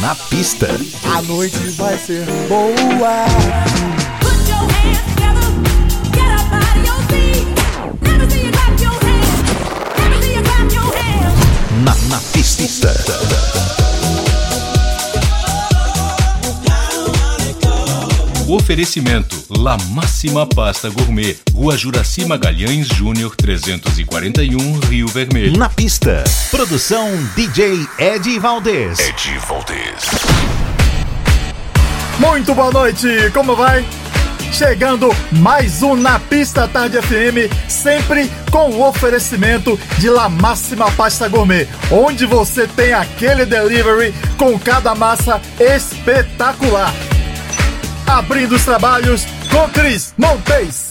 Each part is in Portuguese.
Na pista. A noite vai ser boa. Na, na pista. Oferecimento La Máxima Pasta Gourmet, Rua Juraci Magalhães Júnior 341, Rio Vermelho. Na pista. Produção DJ Ed Valdez. Ed Valdez. Muito boa noite, como vai? Chegando mais um Na Pista Tarde FM, sempre com o oferecimento de La Máxima Pasta Gourmet, onde você tem aquele delivery com cada massa espetacular. Abrindo os trabalhos com Cris Montes.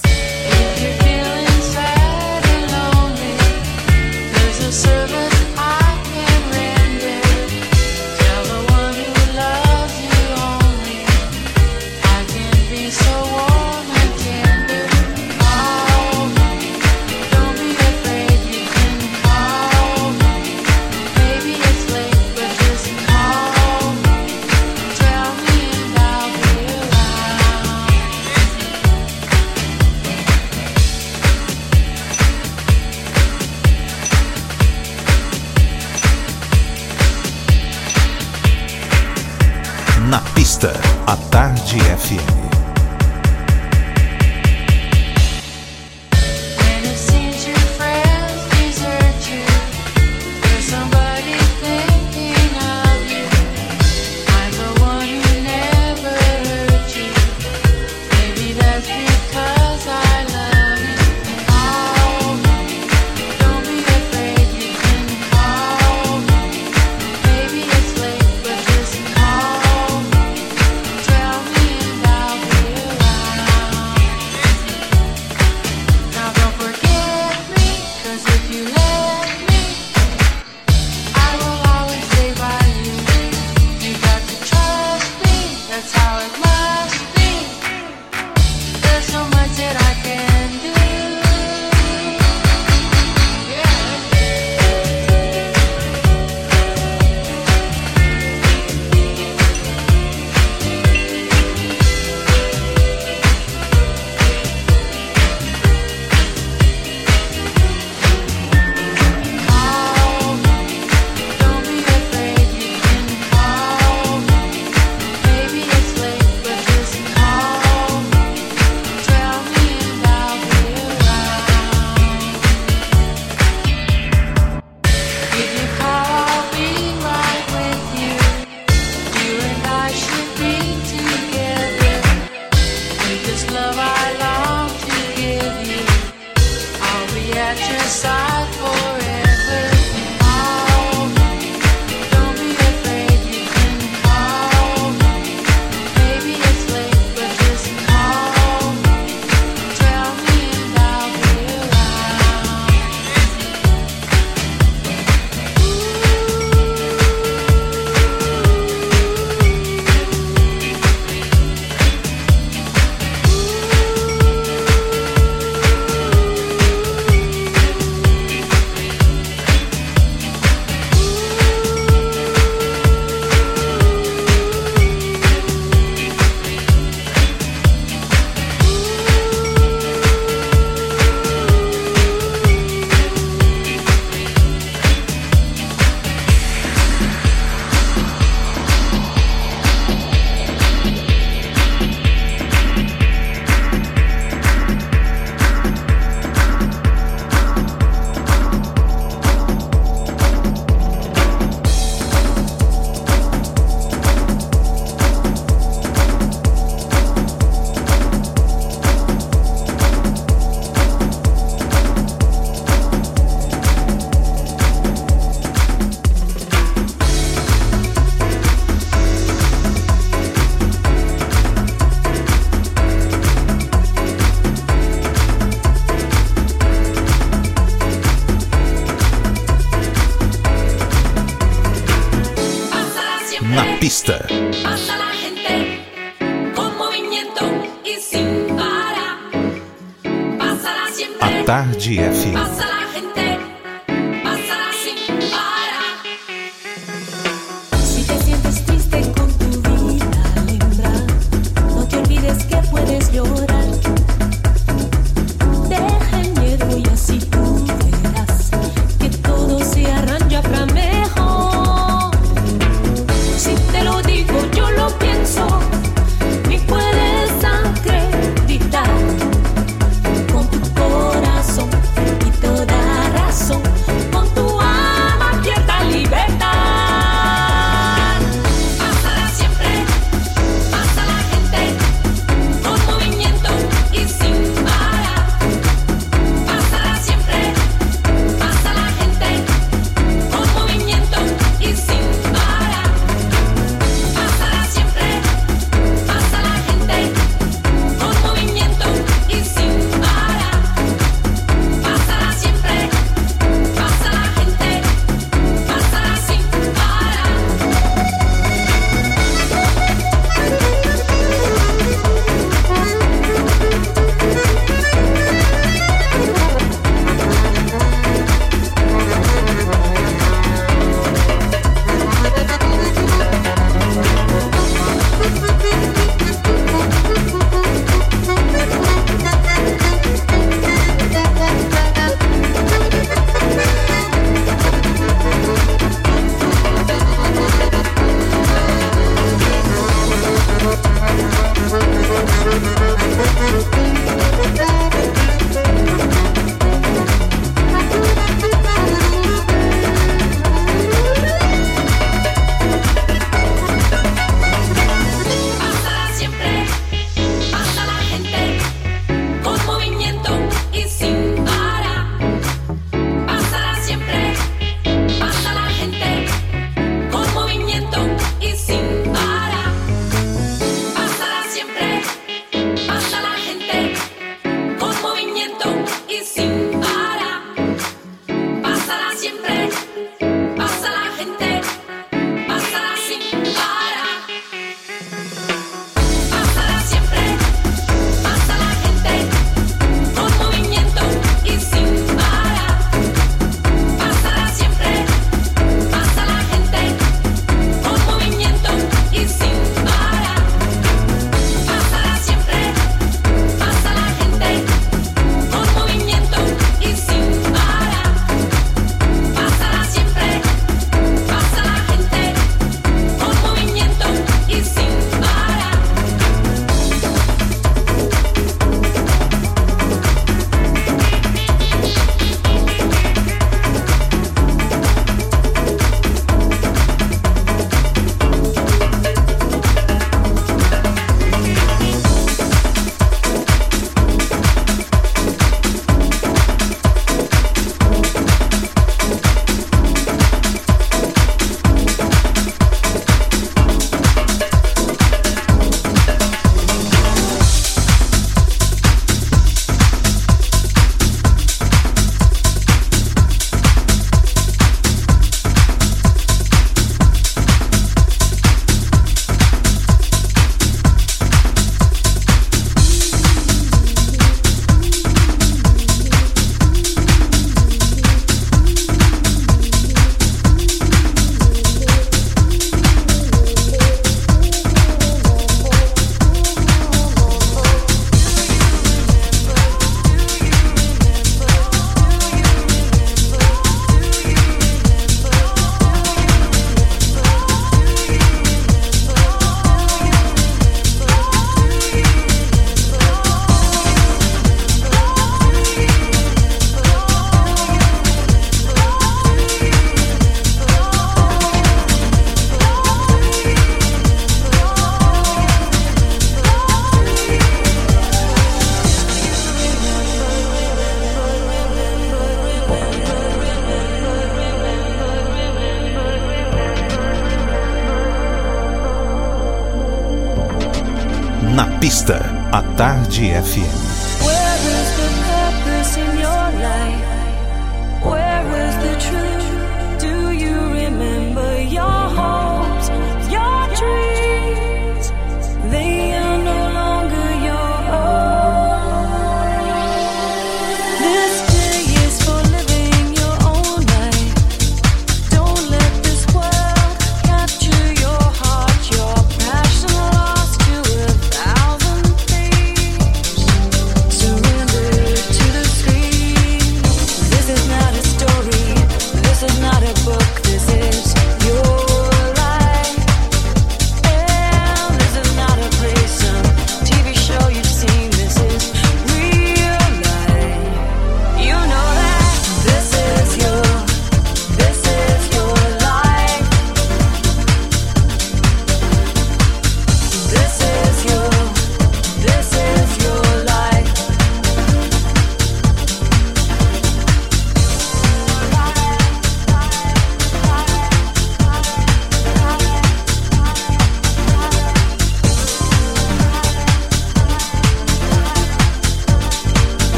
A Tarde FM.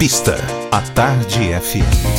Pista, a Tarde FM.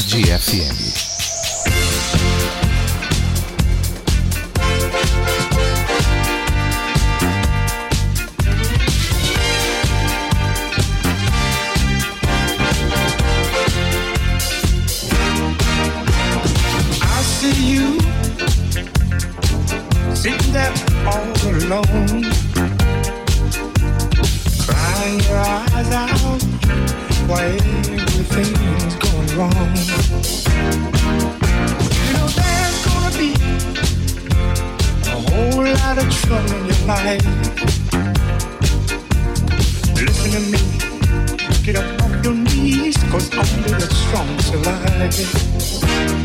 Tarde FM. melody.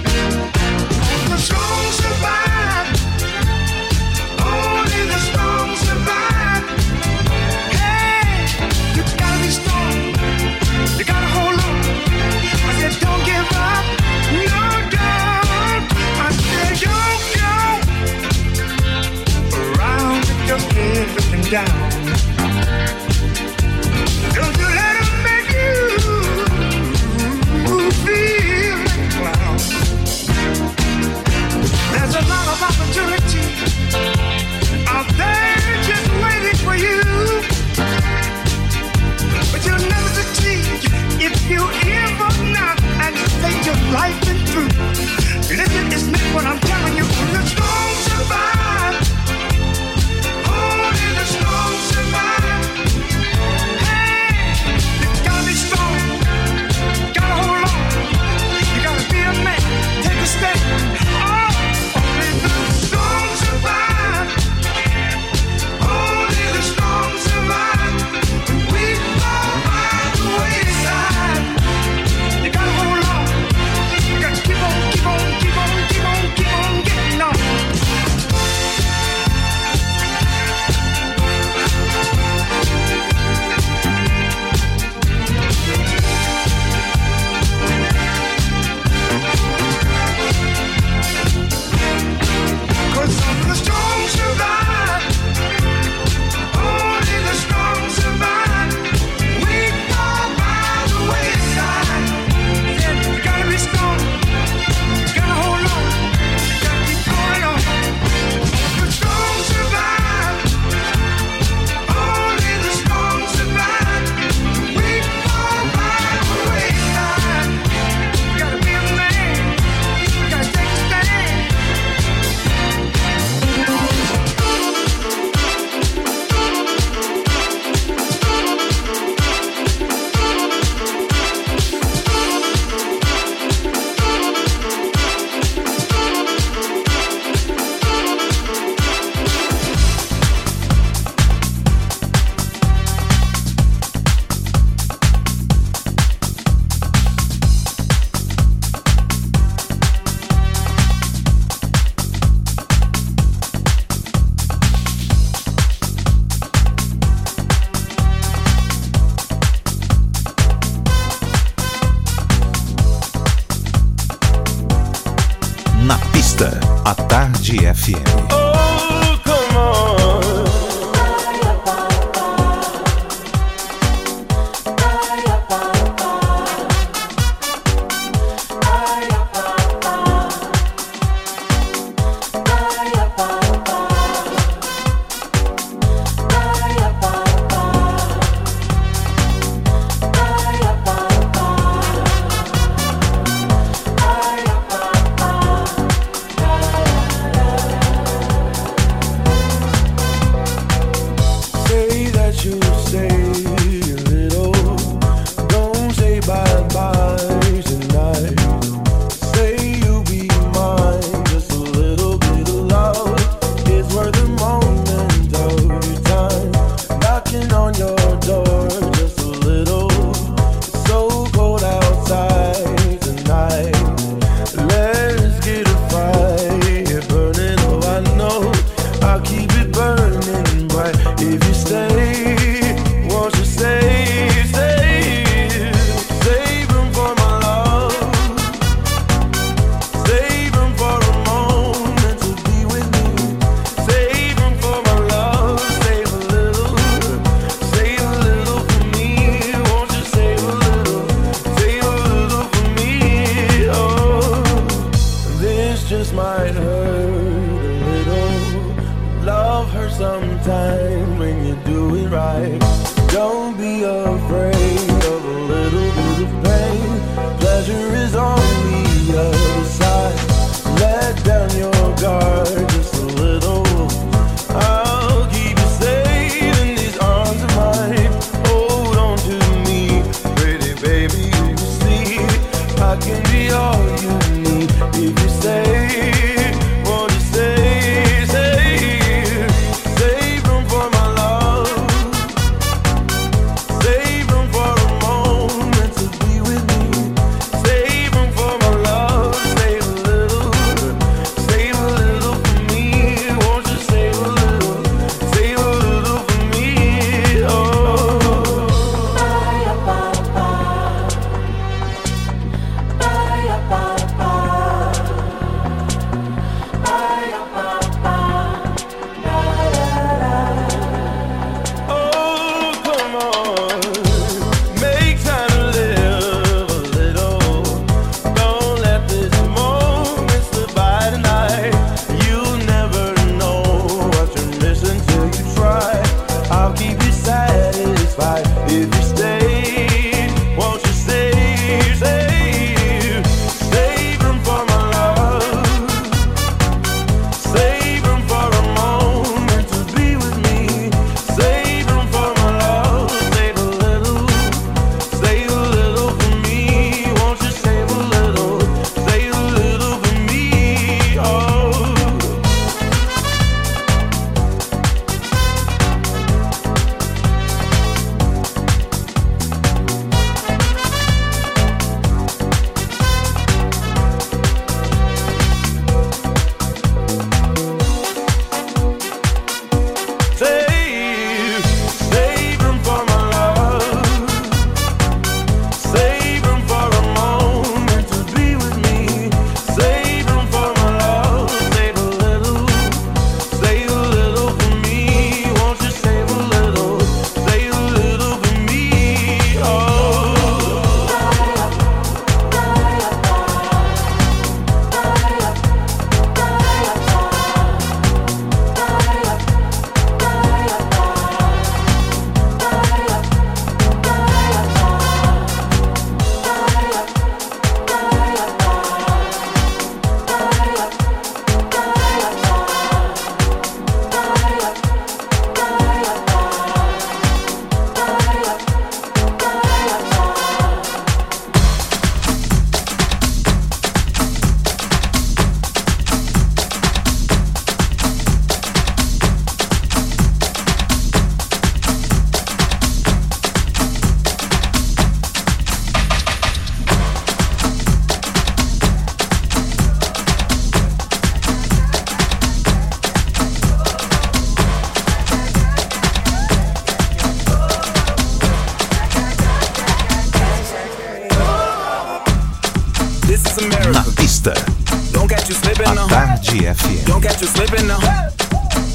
FTF. Don't catch you slipping now.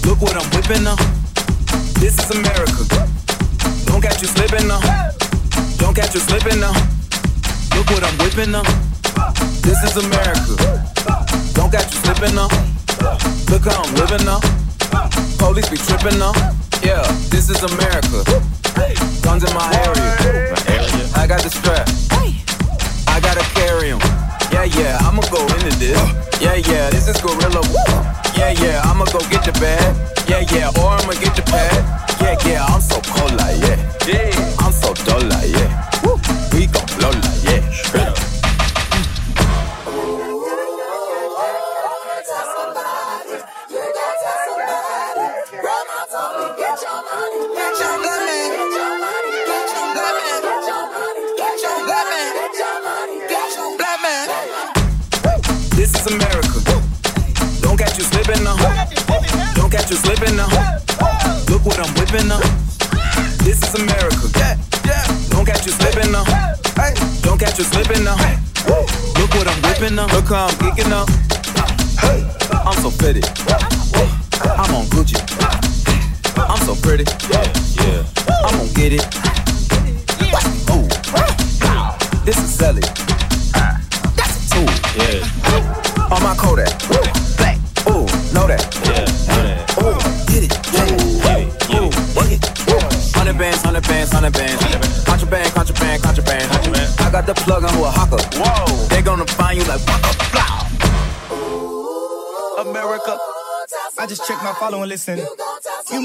Look what I'm whipping now. This is America. Don't catch you slipping now. Don't catch you slipping now. Look what I'm whipping now. This is America. Don't catch you slipping now. Look how I'm living now. Police be tripping now.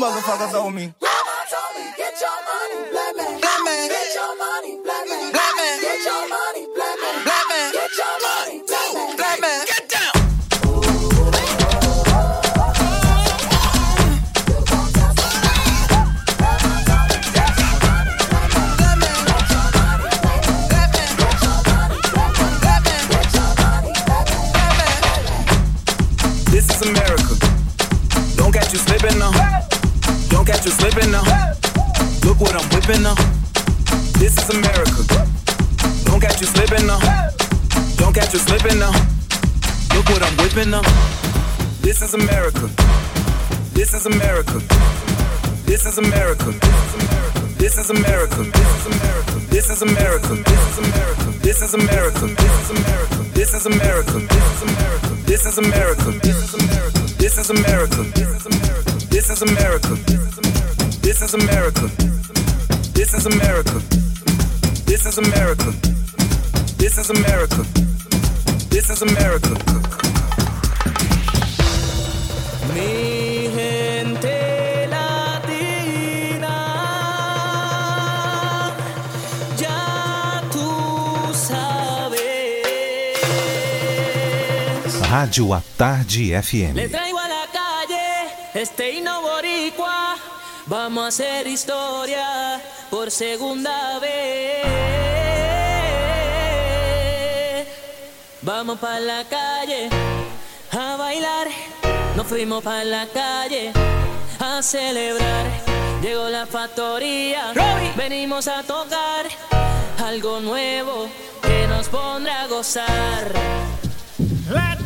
Motherfuckers owe me. America. Energy FM. Le traigo a la calle este himno boricua. Vamos a hacer historia por segunda vez. Vamos pa la calle a bailar. Nos fuimos pa la calle a celebrar. Llegó la factoría. Venimos a tocar algo nuevo que nos pondrá a gozar. Let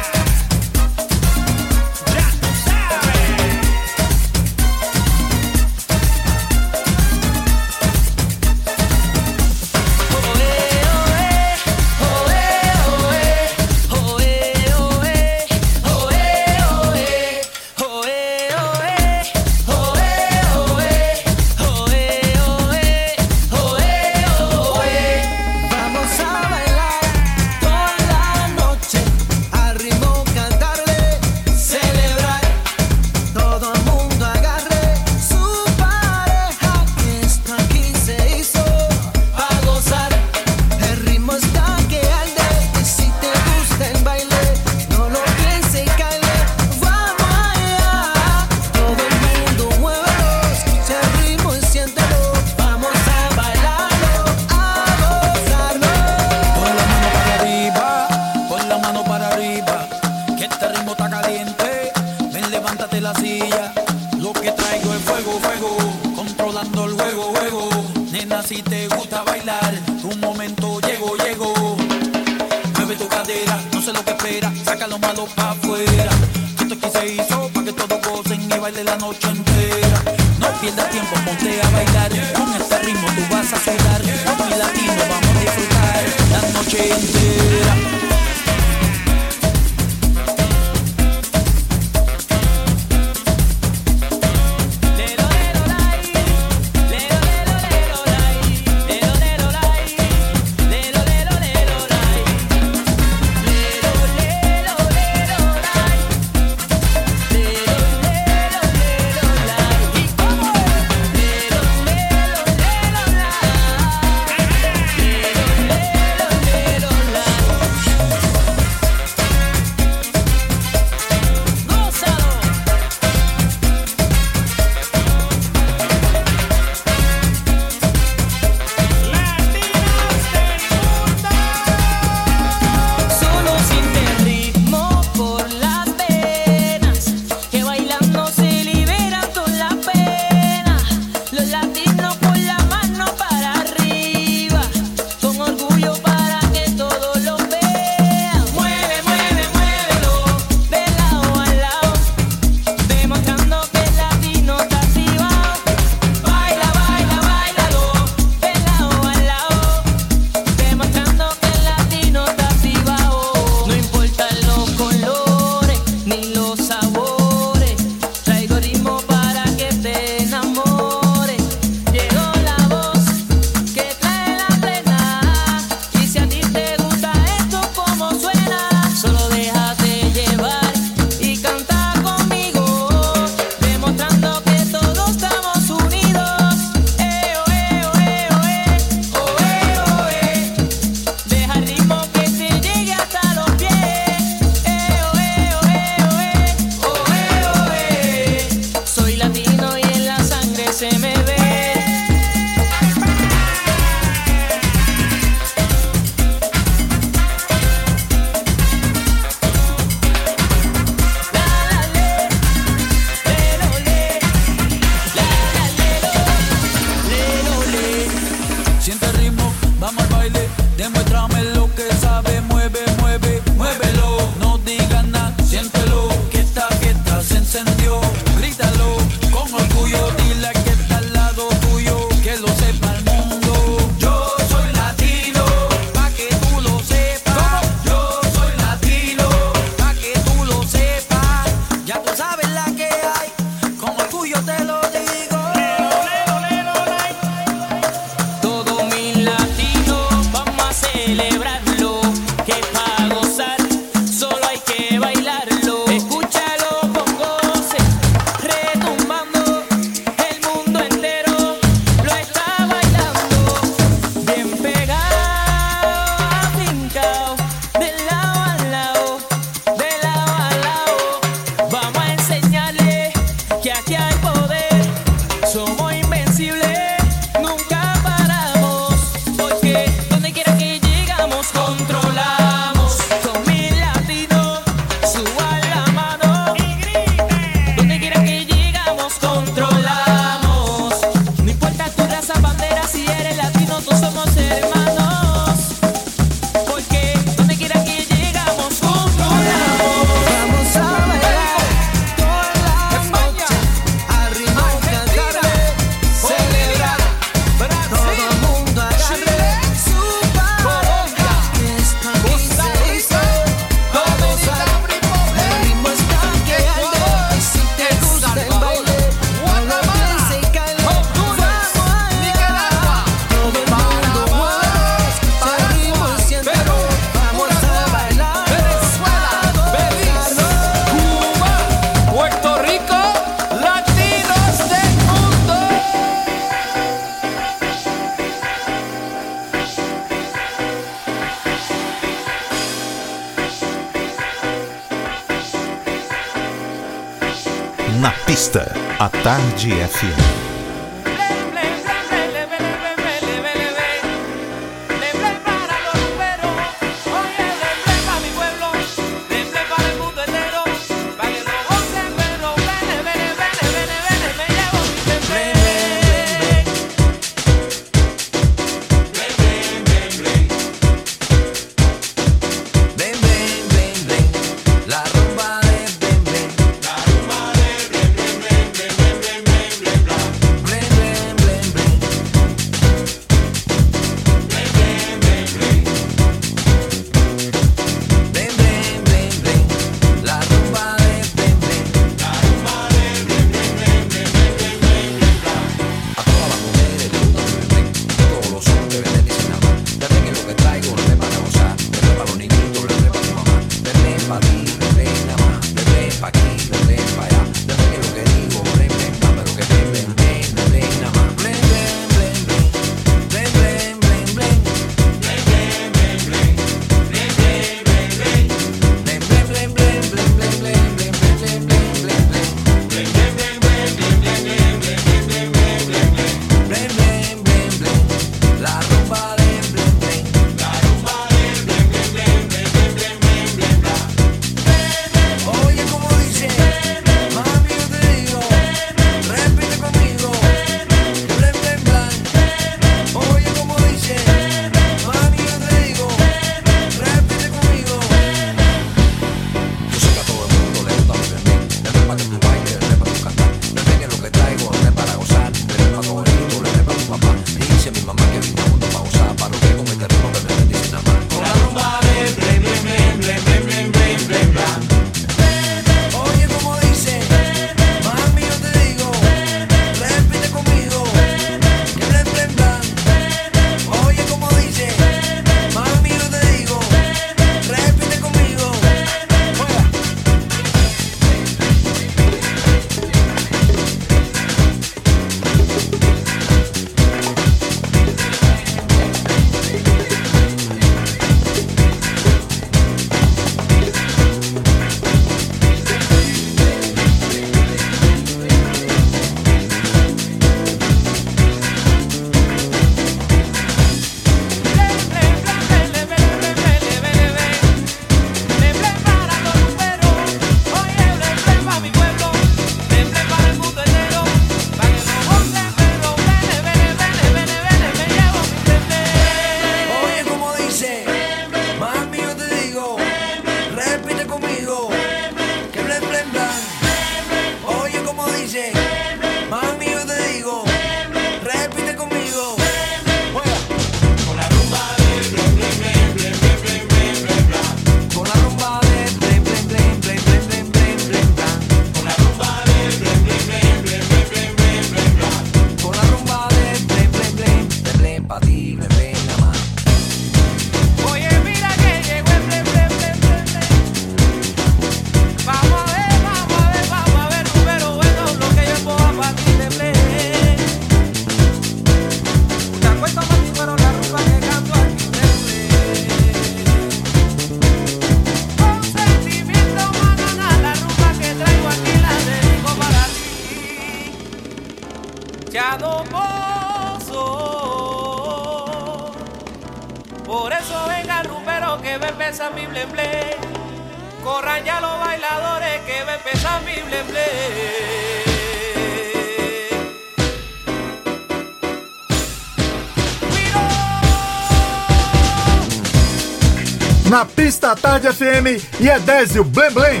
E Edésio Blem Blem.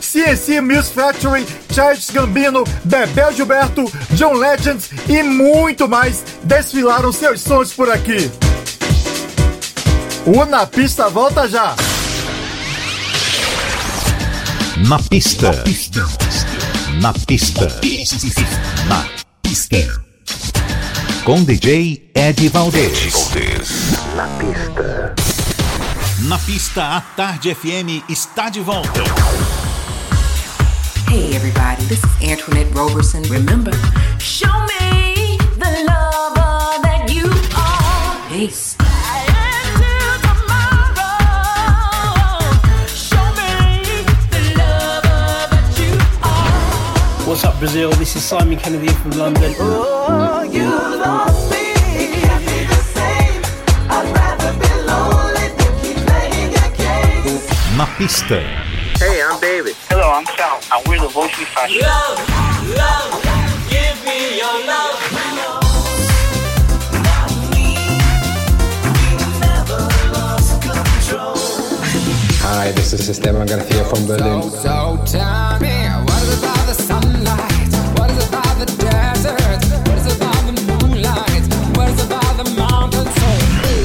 CNC Music Factory, Charles Gambino, Bebel Gilberto, John Legend e muito mais desfilaram seus sons por aqui. O Na Pista volta já. Na pista. Na pista. Na pista. Na pista. Com DJ Ed Valdez. Na pista. Na pista, a Tarde FM está de volta. Hey everybody, this is Antoinette Roberson. Remember, show me the lover that you are. Peace. Brazil. This is Simon Kennedy from London. Oh, you lost me. Na pista. Hey, I'm David. Hello, I'm Sal, and we're the Voice Fashion. Love, love, give me your love. Hi, this is Esteban Garcia from Berlin. So tell me, what is about the sunlight? What is about the desert?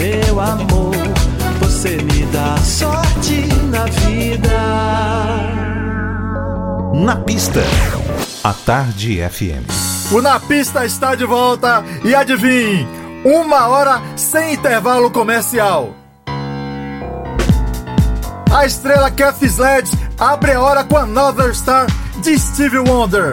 meu amor. Você me dá sorte na vida. Na pista. A Tarde FM. O Na Pista está de volta e adivinhe, uma hora sem intervalo comercial. A estrela Kathy Sledge abre a hora com Another Star de Stevie Wonder.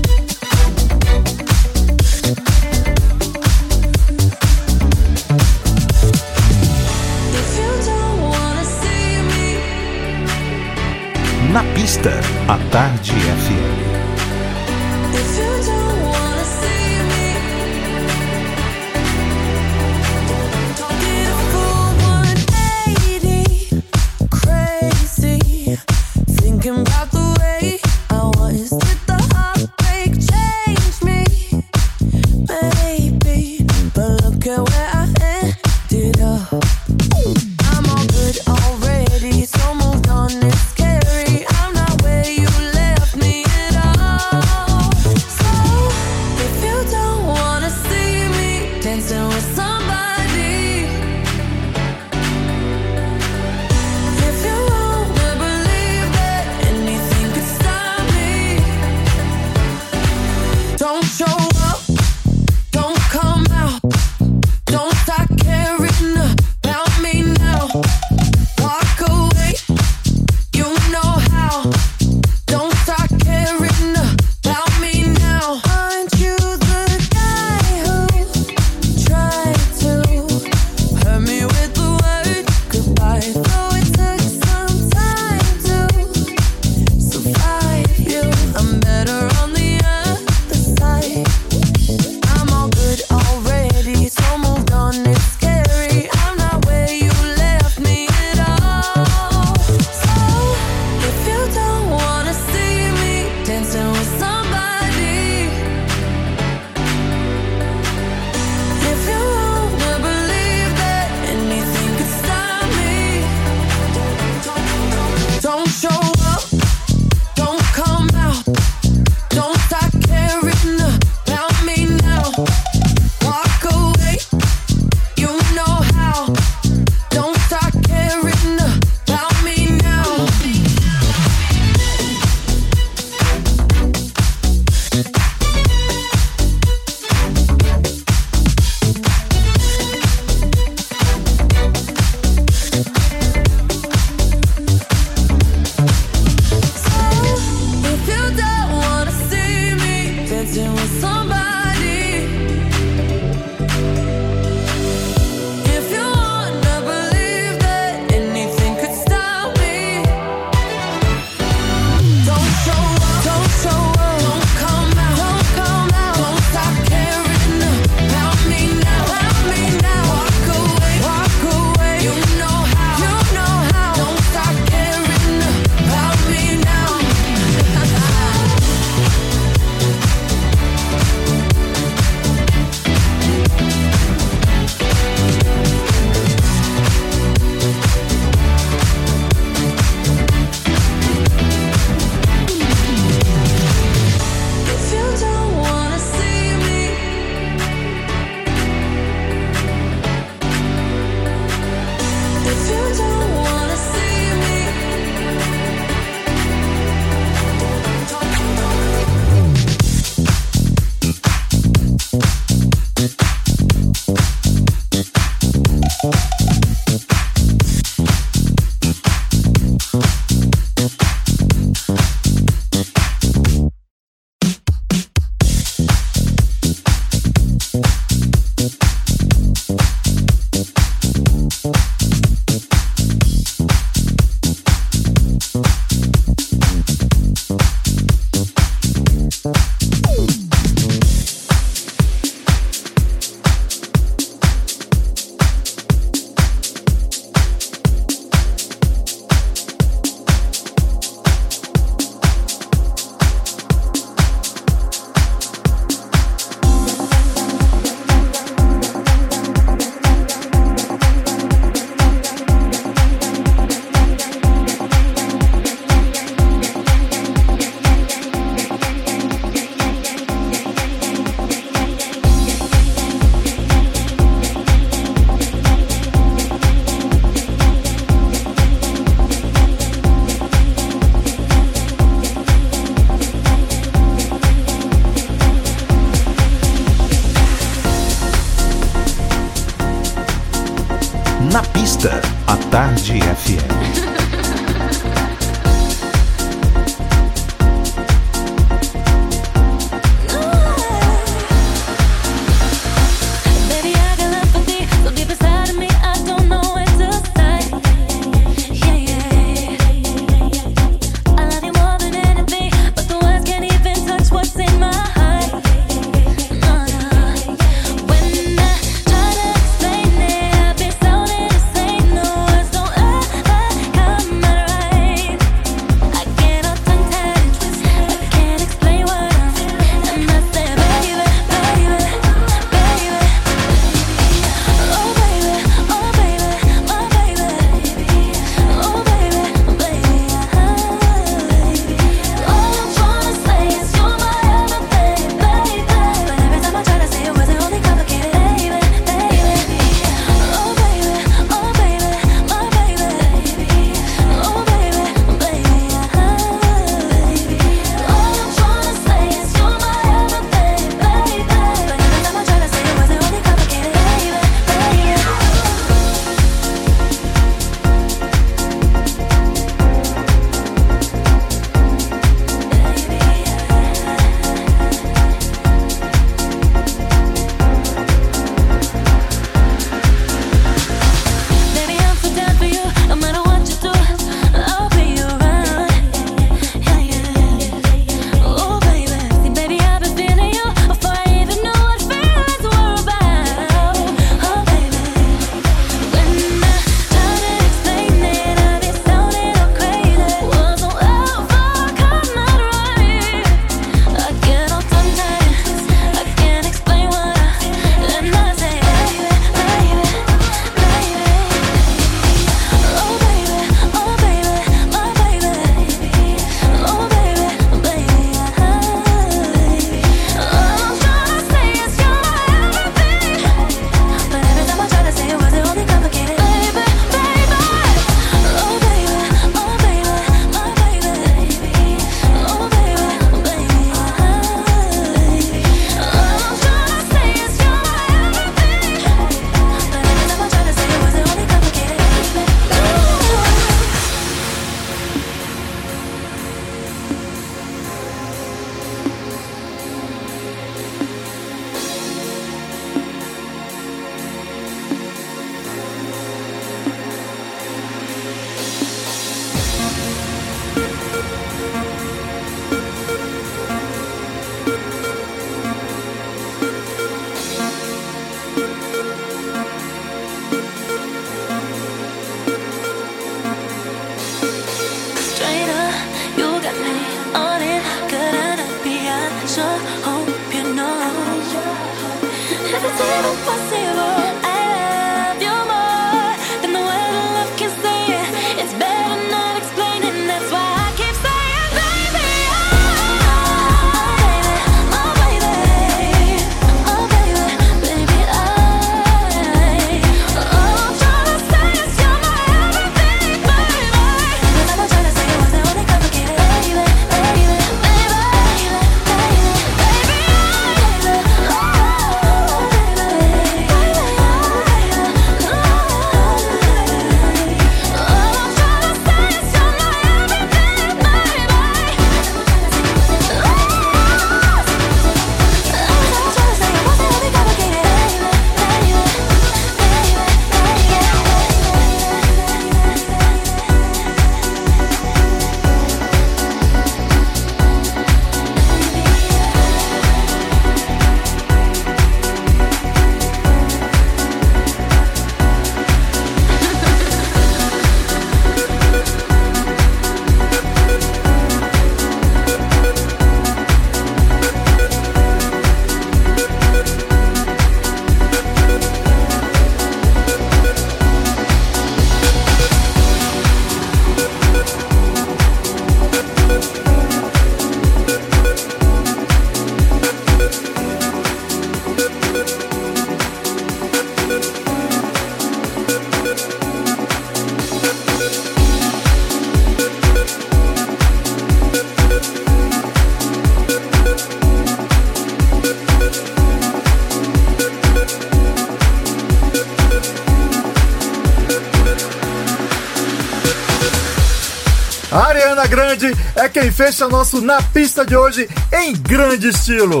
Fecha nosso Na Pista de hoje em grande estilo.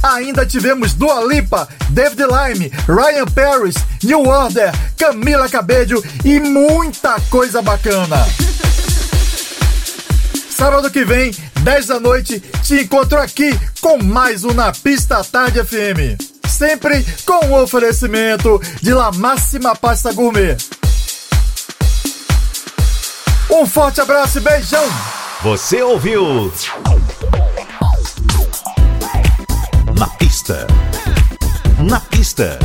Ainda tivemos Dua Lipa, David Lime, Ryan Paris, New Order, Camila Cabello e muita coisa bacana. Sábado que vem, 10 da noite, te encontro aqui com mais um Na Pista Tarde FM. Sempre com o oferecimento de La Máxima Pasta Gourmet. Um forte abraço e beijão! Você ouviu? Na pista. Na pista.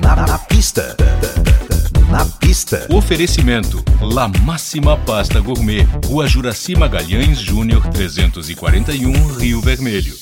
Na, na pista. Na pista. Oferecimento: La Máxima Pasta Gourmet, Rua Juraci Magalhães Júnior 341, Rio Vermelho.